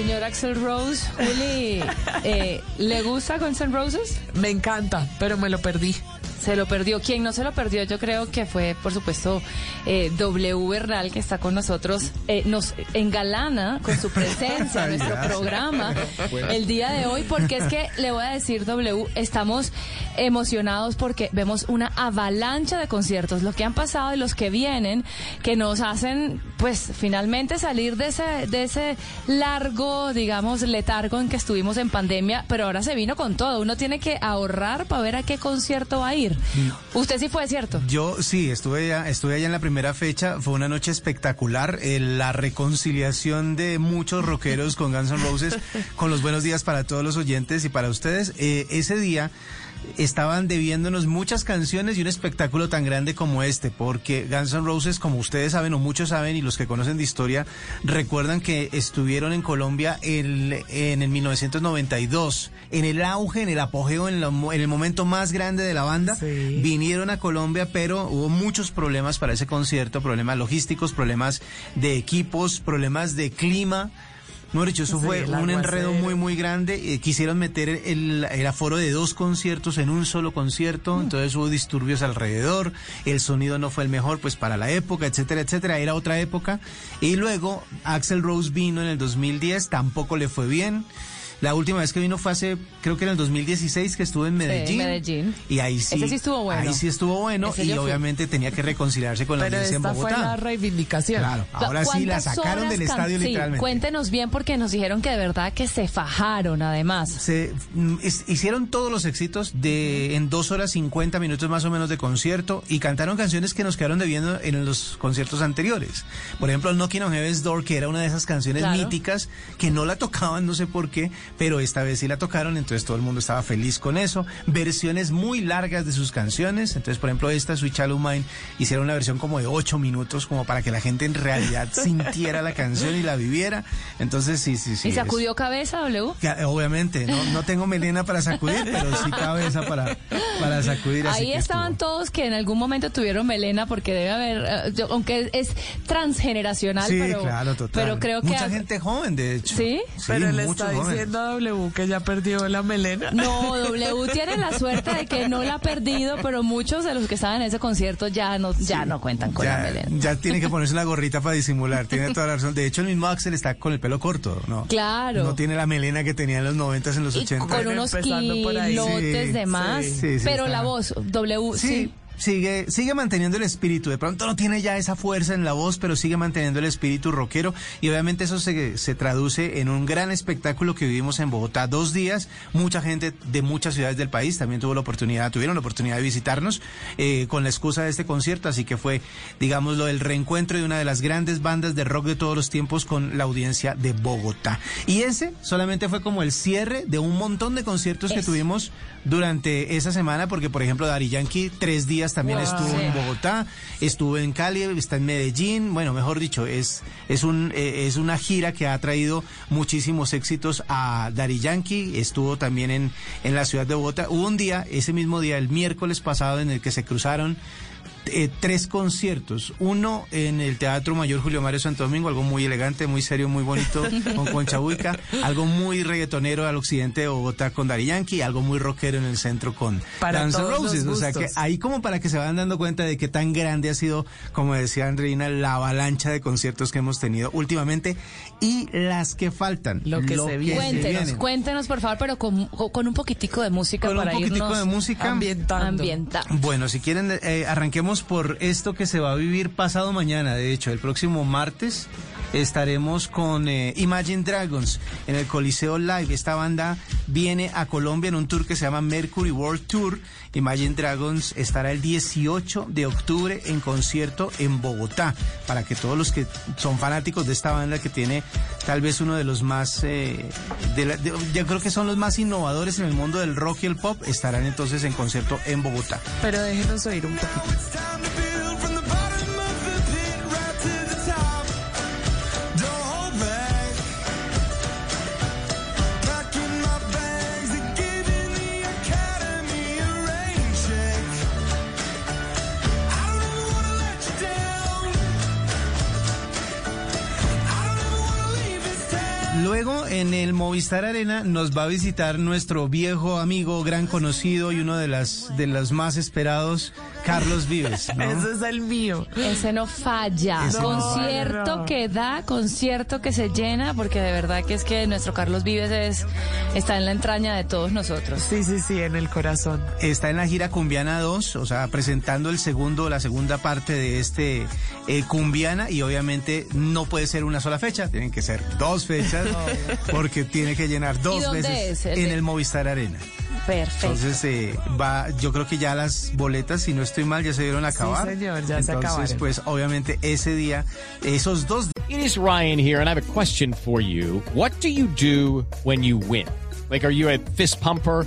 Señor Axel Rose, Juli, eh, ¿le gusta Guns N' Roses? Me encanta, pero me lo perdí. Se lo perdió. ¿Quién no se lo perdió? Yo creo que fue, por supuesto, eh, W Bernal, que está con nosotros. Eh, nos engalana con su presencia en nuestro programa el día de hoy, porque es que le voy a decir, W, estamos emocionados porque vemos una avalancha de conciertos, lo que han pasado y los que vienen, que nos hacen, pues, finalmente salir de ese, de ese largo, digamos, letargo en que estuvimos en pandemia, pero ahora se vino con todo. Uno tiene que ahorrar para ver a qué concierto va a ir. Usted sí fue, ¿cierto? Yo sí, estuve allá, estuve allá en la primera fecha, fue una noche espectacular, eh, la reconciliación de muchos rockeros con Guns N' Roses, con los buenos días para todos los oyentes y para ustedes. Eh, ese día estaban debiéndonos muchas canciones y un espectáculo tan grande como este, porque Guns N' Roses, como ustedes saben o muchos saben y los que conocen de historia, recuerdan que estuvieron en Colombia el- en el 1992, en el auge, en el apogeo, en, en el momento más grande de la banda, Sí. vinieron a Colombia, pero hubo muchos problemas para ese concierto, problemas logísticos, problemas de equipos, problemas de clima. No, dicho, eso Sí, fue un enredo muy, muy grande. Eh, quisieron meter el, el aforo de dos conciertos en un solo concierto, entonces hubo disturbios alrededor, el sonido no fue el mejor pues para la época, etcétera, etcétera, era otra época. Y luego Axel Rose vino en el 2010, tampoco le fue bien. La última vez que vino fue hace, creo que en el 2016 que estuvo en Medellín. Medellín. Y ahí sí. Ese sí estuvo bueno. Ahí sí estuvo bueno Ese y fui. obviamente tenía que reconciliarse con la Pero audiencia en esta fue Bogotá. la reivindicación. Claro, ahora sí la ¿Cuántas sacaron del estadio sí, literalmente. Cuéntenos bien porque nos dijeron que de verdad que se fajaron además. Se mm, es- hicieron todos los éxitos de en dos horas 50 minutos más o menos de concierto y cantaron canciones que nos quedaron debiendo en los conciertos anteriores. Por ejemplo, Knocking on Heaven's Door, que era una de esas canciones Claro. míticas que no la tocaban, no sé por qué, pero esta vez sí la tocaron, entonces todo el mundo estaba feliz con eso. Versiones muy largas de sus canciones, entonces por ejemplo esta, Sweet Shallow Mine, hicieron una versión como de ocho minutos, como para que la gente en realidad sintiera la canción y la viviera. Entonces sí, sí, sí. ¿Y es- sacudió cabeza, W? Obviamente, no, no tengo melena para sacudir, pero sí cabeza para, para sacudir. así Ahí estaban estuvo. todos que en algún momento tuvieron melena porque debe haber, eh, yo- aunque es transgeneracional, Sí, pero, claro, total. pero creo que... Mucha gente joven, de hecho. ¿Sí? Pero le está diciendo a W que ya perdió la melena. No, W tiene la suerte de que no la ha perdido, pero muchos de los que estaban en ese concierto ya no, ya no cuentan con la melena. ya tiene que ponerse una gorrita para disimular, tiene toda la razón. De hecho, el mismo Axel está con el pelo corto, ¿no? Claro. No tiene la melena que tenía en los 90 en los Y 80. con unos kilotes Sí, de más. sí, sí, sí, pero está. la voz, W, sí. Sigue, sigue manteniendo el espíritu. De pronto no tiene ya esa fuerza en la voz, pero sigue manteniendo el espíritu rockero. Y obviamente eso se, se traduce en un gran espectáculo que vivimos en Bogotá dos días. Mucha gente de muchas ciudades del país también tuvo la oportunidad, tuvieron la oportunidad de visitarnos eh, con la excusa de este concierto. Así que fue, digámoslo, el reencuentro de una de las grandes bandas de rock de todos los tiempos con la audiencia de Bogotá. Y ese solamente fue como el cierre de un montón de conciertos que tuvimos durante esa semana, porque por ejemplo Dari Yankee tres días también Wow. estuvo en Bogotá, estuvo en Cali, está en Medellín, bueno, mejor dicho, es, es, un, eh, es una gira que ha traído muchísimos éxitos a Dari Yankee, estuvo también en, en la ciudad de Bogotá. Hubo un día, ese mismo día, el miércoles pasado, en el que se cruzaron eh, tres conciertos. Uno en el Teatro Mayor Julio Mario Santo Domingo, algo muy elegante, muy serio, muy bonito, con Concha Buica. Algo muy reggaetonero al occidente de Bogotá con Dari Yankee. Algo muy rockero en el centro con Para los Roses. O sea que ahí como para que se vayan dando cuenta de qué tan grande ha sido, como decía Andreina, la avalancha de conciertos que hemos tenido últimamente y las que faltan. Lo que se viene. Cuéntenos, cuéntenos por favor, pero con, con un poquitico de música Con un para poquitico irnos de música. Ambientando. Bueno, si quieren, eh, arranquemos por esto que se va a vivir pasado mañana. De hecho, el próximo martes estaremos con eh, Imagine Dragons en el Coliseo Live. Esta banda viene a Colombia en un tour que se llama Mercury World Tour. Imagine Dragons estará el 18 de octubre en concierto en Bogotá. Para que todos los que son fanáticos de esta banda que tiene tal vez uno de los más, eh, creo que son los más innovadores en el mundo del rock y el pop, estarán entonces en concierto en Bogotá. Pero déjenos oír un poquito. En el Movistar Arena nos va a visitar nuestro viejo amigo, gran conocido y uno de las de los más esperados, Carlos Vives. ¿no? Ese es el mío. Ese no falla. Ese no concierto que da, concierto que se llena, porque de verdad que es que nuestro Carlos Vives es, está en la entraña de todos nosotros. Sí, sí, sí, en el corazón. Está en la gira Cumbiana 2, o sea, presentando el segundo, la segunda parte de este eh, Cumbiana y obviamente no puede ser una sola fecha, tienen que ser dos fechas porque tiene que llenar dos veces es? ¿El en de- el Movistar Arena. Perfecto. Entonces eh, va, yo creo que ya las boletas, si no estoy mal, ya se dieron a acabar. señor, ya se Entonces, acabaron. pues obviamente ese día, esos dos It is Ryan here, and I have a question for you. What do you do when you win? Like, are you a fist pumper?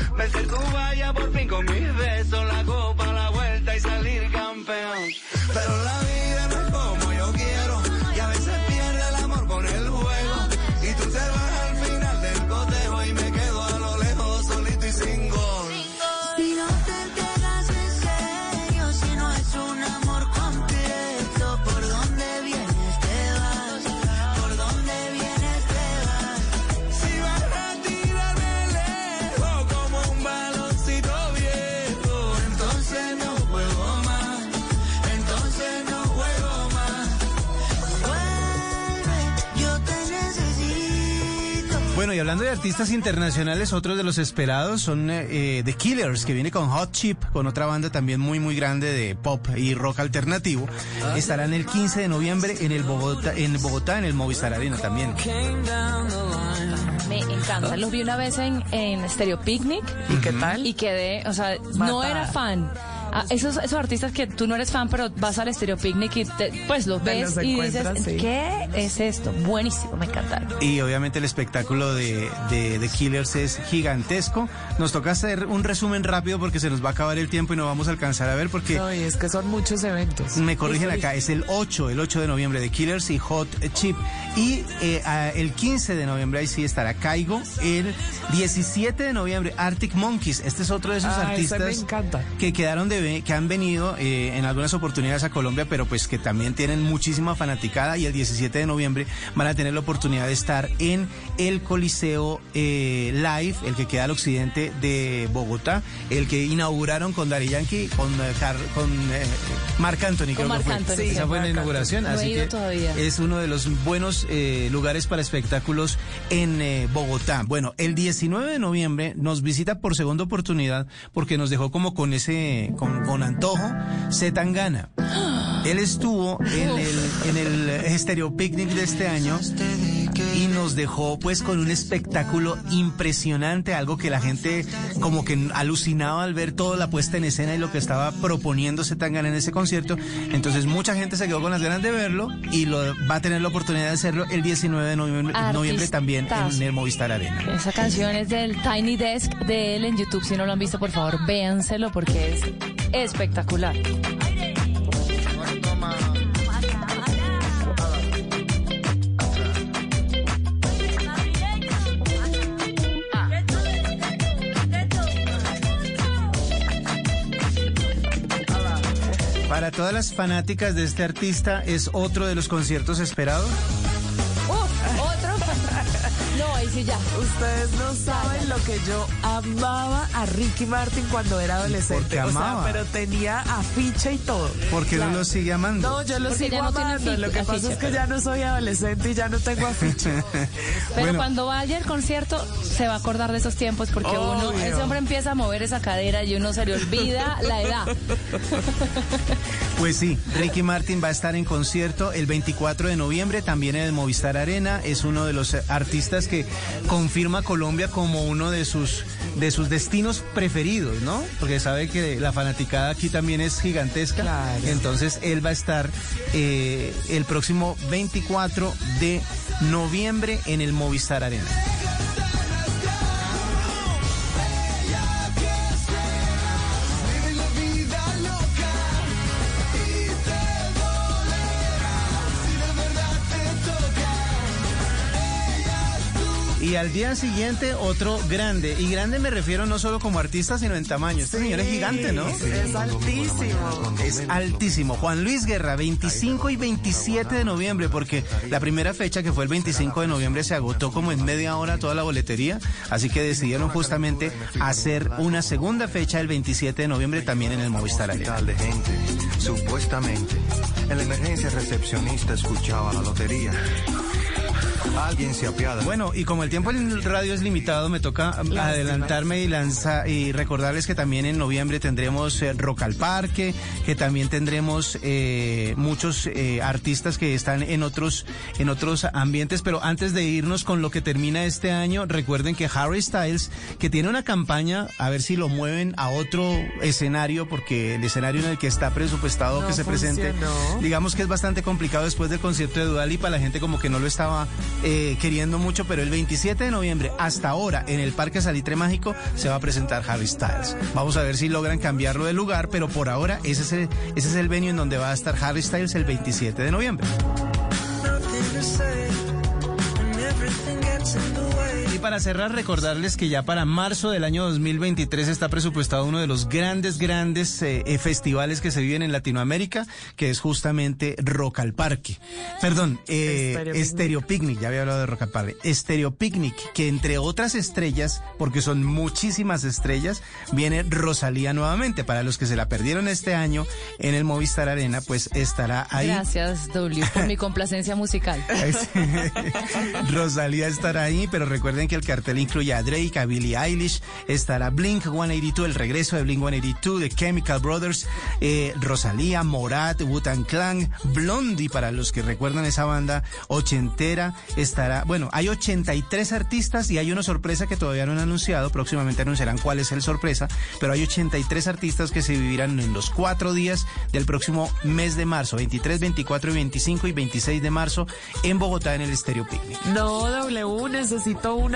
Me acerco vaya por fin con Bueno, y hablando de artistas internacionales, otros de los esperados son eh, eh, The Killers, que viene con Hot Chip, con otra banda también muy, muy grande de pop y rock alternativo. Estarán el 15 de noviembre en el Bogotá, en Bogotá, en el Movistar Arena también. Me encanta. Los vi una vez en, en Stereo Picnic ¿Y qué tal? y quedé, o sea, no era fan. Ah, esos, esos artistas que tú no eres fan, pero vas al Stereo Picnic y te- pues los ves los y dices, sí. ¿qué es esto? Buenísimo, me encantaron. Y obviamente el espectáculo de, de The Killers es gigantesco. Nos toca hacer un resumen rápido porque se nos va a acabar el tiempo y no vamos a alcanzar a ver porque... No, y es que son muchos eventos. Me corrigen acá, es el 8, el 8 de noviembre de Killers y Hot Chip. Y eh, el 15 de noviembre ahí sí estará Caigo. El 17 de noviembre Arctic Monkeys. Este es otro de esos Ah, ese artistas me encanta. que quedaron de ve- que han venido eh, en algunas oportunidades a Colombia, pero pues que también tienen muchísima fanaticada y el 17 de noviembre van a tener la oportunidad de estar en el Coliseo eh, Live, el que queda al occidente de Bogotá, el que inauguraron con Dari Yankee, con, eh, con eh, Marc Anthony, creo Marc que fue. Anthony, Sí, esa fue la Marc inauguración, Anthony. No he así que todavía. es uno de los buenos lugares para espectáculos en Bogotá. Bueno, el 19 de noviembre nos visita por segunda oportunidad porque nos dejó como con ese, con, con antojo, Zetangana. Él estuvo en el, en el Stereo Picnic de este año y nos dejó pues con un espectáculo impresionante, algo que la gente como que alucinaba al ver toda la puesta en escena y lo que estaba proponiéndose Tangana en ese concierto. Entonces mucha gente se quedó con las ganas de verlo y lo va a tener la oportunidad de hacerlo el 19 de noviembre, noviembre también en el Movistar Arena. Esa canción es del Tiny Desk de él en YouTube. Si no lo han visto, por favor, véanselo porque es espectacular. Para todas las fanáticas de este artista, ¿es otro de los conciertos esperados? Sí ya. Ustedes no saben lo que yo amaba a Ricky Martin cuando era adolescente. qué amaba? O sea, pero tenía afiche y todo. Porque no lo sigue amando. No, yo lo Porque sigo ya no tiene amando. Lo que pasa es que pero- ya no soy adolescente y ya no tengo afiche. Pero Bueno. cuando vaya al concierto se va a acordar de esos tiempos porque uno, ese hombre empieza a mover esa cadera y uno se le olvida la edad. Pues sí, Ricky Martin va a estar en concierto el 24 de noviembre, también en el Movistar Arena. Es uno de los eh, artistas que confirma Colombia como uno de sus, de sus destinos preferidos, ¿no? Porque sabe que la fanaticada aquí también es gigantesca. Claro. Entonces él va a estar eh, el próximo 24 de noviembre en el Movistar Arena. Y al día siguiente otro grande. Y grande me refiero no solo como artista, sino en tamaño. Este señor es gigante, ¿no? Es altísimo. Es altísimo. Juan Luis Guerra, 25 y 27 de noviembre, porque la primera fecha, que fue el 25 de noviembre, se agotó como en media hora toda la boletería. Así que decidieron justamente hacer una segunda fecha el 27 de noviembre también en el Movistar Arena. hospital de gente, supuestamente. En la emergencia recepcionista escuchaba la lotería. Alguien se apiada. Bueno, y como el tiempo en el radio es limitado, me toca adelantarme y lanzar y recordarles que también en noviembre tendremos eh, Rock al Parque, que también tendremos eh, muchos eh, artistas que están en otros en otros ambientes. Pero antes de irnos con lo que termina este año, recuerden que Harry Styles, que tiene una campaña, a ver si lo mueven a otro escenario, porque el escenario en el que está presupuestado No que se presente, digamos que es bastante complicado después del concierto de Dua Lipa, la gente como que no lo estaba eh, queriendo mucho, pero el 27 de noviembre hasta ahora en el Parque Salitre Mágico se va a presentar Harry Styles. Vamos a ver si logran cambiarlo de lugar, pero por ahora ese es el, ese es el venue en donde va a estar Harry Styles el 27 de noviembre. Para cerrar, recordarles que ya para marzo del año 2023 está presupuestado uno de los grandes, grandes eh, eh, festivales que se viven en Latinoamérica, que es justamente Rock al Parque. Perdón, eh, Picnic, ya había hablado de Rock al Parque. Stereo Picnic, que entre otras estrellas, porque son muchísimas estrellas, viene Rosalía nuevamente. Para los que se la perdieron este año en el Movistar Arena, pues estará ahí. Gracias, W, por mi complacencia musical. Rosalía estará ahí, pero recuerden que el cartel incluye a Drake, a Billie Eilish, estará Blink 182, el regreso de Blink 182, de Chemical Brothers, eh, Rosalía, Morat, Wu-Tang Clan, Blondie, para los que recuerdan esa banda ochentera, estará, bueno, hay 83 artistas y hay una sorpresa que todavía no han anunciado, próximamente anunciarán cuál es el sorpresa, pero hay 83 artistas que se vivirán en los cuatro días del próximo mes de marzo, 23, 24 y 25 y 26 de marzo en Bogotá en el Stereo Picnic. No, W, necesito un